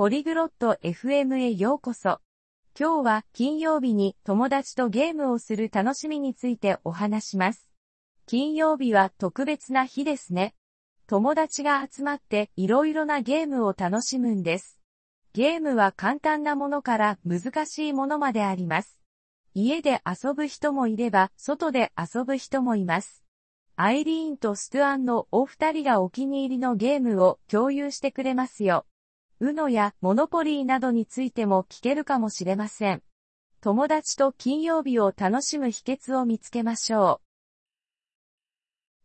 ポリグロット FM へようこそ。今日は金曜日に友達とゲームをする楽しみについてお話します。金曜日は特別な日ですね。友達が集まっていろいろなゲームを楽しむんです。ゲームは簡単なものから難しいものまであります。家で遊ぶ人もいれば、外で遊ぶ人もいます。アイリーンとストゥアンのお二人がお気に入りのゲームを共有してくれますよ。うのやモノポリーなどについても聞けるかもしれません。友達と金曜日を楽しむ秘訣を見つけましょう。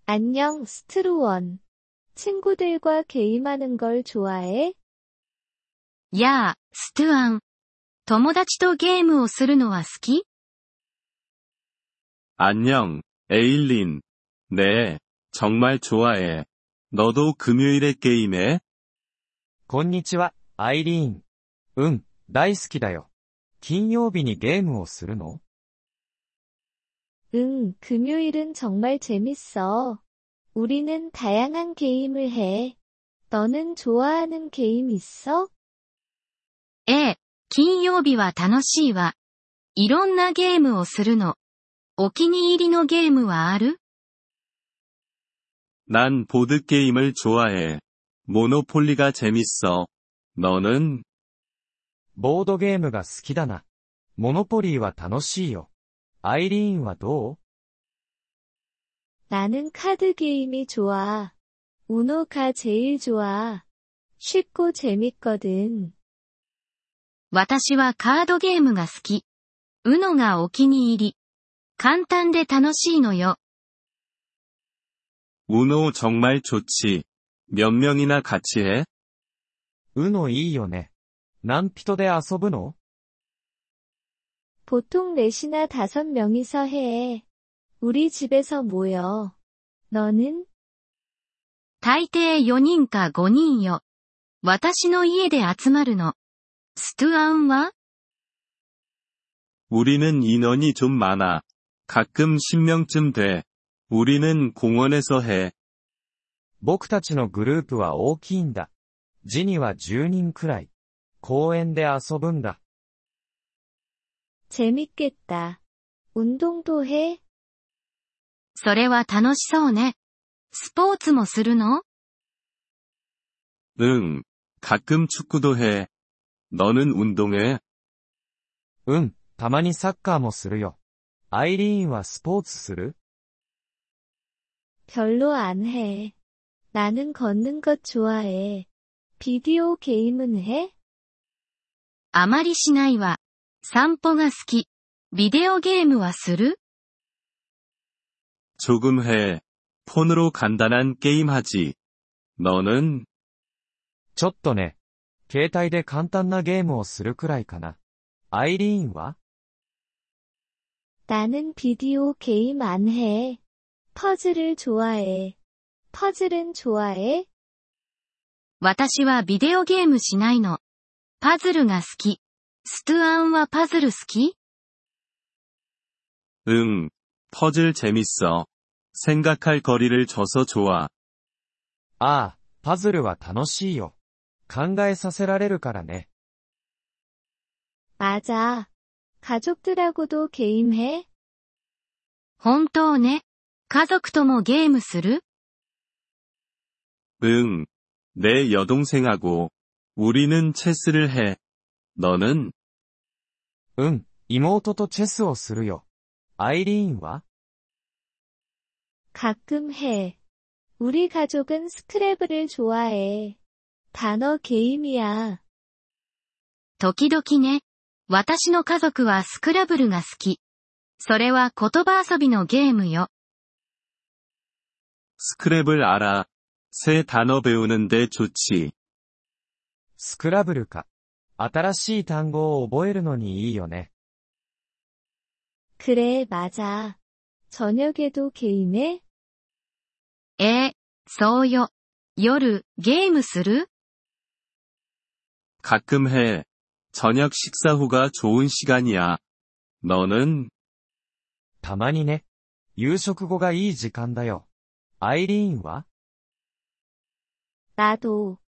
안녕스트루원친구들과게임하는걸좋아해やあ、ストゥアン。友達とゲームをするのは好き안녕에일린 네、 정말좋아 해。 너도금요일에게임해 こんにちは、アイリーン。うん、大好きだよ。金曜日にゲームをするの응 금요일은정말재밌어우리는다양한게임을해너는좋아하는게임있어ええ、金曜日は楽しいわ。いろんなゲームをするの。お気に入りのゲームはある난보드게임을좋아해 모노폴리가재밌어너는ボードゲームが好きだな。モノポリーは楽しいよ。アイリーンはどう나는카드게임이좋아우노가제일좋아쉽고재밌거든私はカードゲームが好き。うのがお気に入り。簡単で楽しいのよ。 우노 정말 좋지. 몇 명이나 같이 해? 우노 いいよね.何人で遊ぶの? 보통 넷이나 다섯 명이서 해. 우리 집에서 모여. 너는? 大抵4人か 5人よ。私の家で集まるの。ストゥアンは 우리는 인원이 좀 많아. 가끔 10명쯤 돼. 우리는 공원에서 해. 僕たちのグループは大きいんだ。ジニは10人くらい。公園で遊ぶんだ。 재밌겠다. 운동도 해? それは楽しそうね。スポーツもするの 응. 가끔 축구도 해. 너는 운동해? 응, たまにサッカーもするよ。アイリーンはスポーツする 별로 안 해. 나는 걷는 것 좋아해. 비디오 게임은 해? あまりしないわ。散歩が好き。ビデオゲームはする 조금 해. 폰으로 간단한 게임 하지. 너는? ちょっとね。携帯で簡単なゲームをするくらいかな。アイリーンは 나는 비디오 게임 안 해. 퍼즐을 좋아해. 퍼즐은 좋아해? 私はビデオゲームしないの。パズルが好き。ストゥアンはパズル好き 응. 퍼즐 재밌어. 생각할 거리를 줘서 좋아. ああ、パズルは楽しいよ。考えさせられるからね。 맞아. 가족들하고도 게임해? 本当ね。家族ともゲームする 응. 내 여동생하고 우리는 체스를 해. 너는? うん、妹とチェスをするよ。アイリーンは 가끔 해. 우리 가족은 스크래블을 좋아해. 단어 게임이야. 時々ね。私の家族はスクラブルが好き。それは言葉遊びのゲームよ。 스크랩을 알아. 새 단어 배우는데 좋지. スクラブルか。新しい単語を覚えるのにいいよね。 그래, 맞아. 저녁에도 게임해? えそうよ。夜、ゲームする 가끔 해. 저녁 식사 후가 좋은 시간이야. 너는? たまにね。夕食後がいい時間だよ。アイリーンは 나도.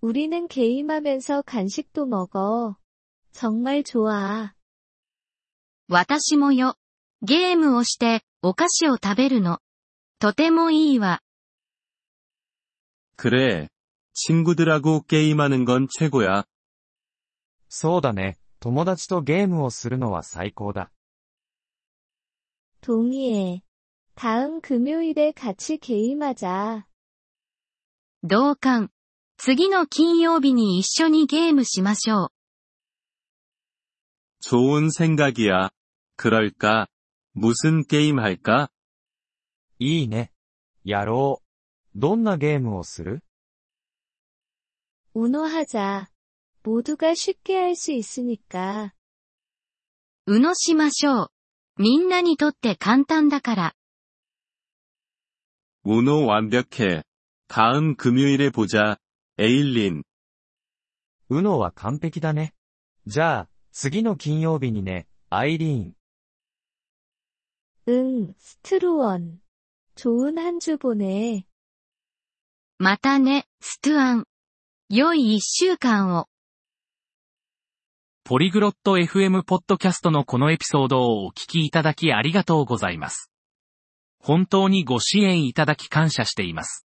우리는 게임하면서 간식도 먹어. 정말 좋아. 私もよ。ゲームをして、お菓子を食べるの。とてもいいわ。 그래. 친구들하고 게임하는 건 최고야. そうだね。友達とゲームをするのは最高だ。 동의해. 다음 금요일에 같이 게임하자. 同感。次の金曜日に一緒にゲームしましょう。 좋은 생각이야. 그럴까? 무슨 게임 할까? いいね。やろう。どんなゲームをする 운호하자. 모두가 쉽게 할 수 있으니까. うのしましょう。みんなにとって簡単だから。 우노 완벽해. 다음 금요일에 보자. 에일린. うのは完璧だね。じゃあ、次の金曜日にね、アイリーン。 응, 스트루원. 좋은 한 주 보내. またね、ストゥアン。良い一週間を。ポリグロット FM ポッドキャストのこのエピソードをお聞きいただきありがとうございます。本当にご支援いただき感謝しています。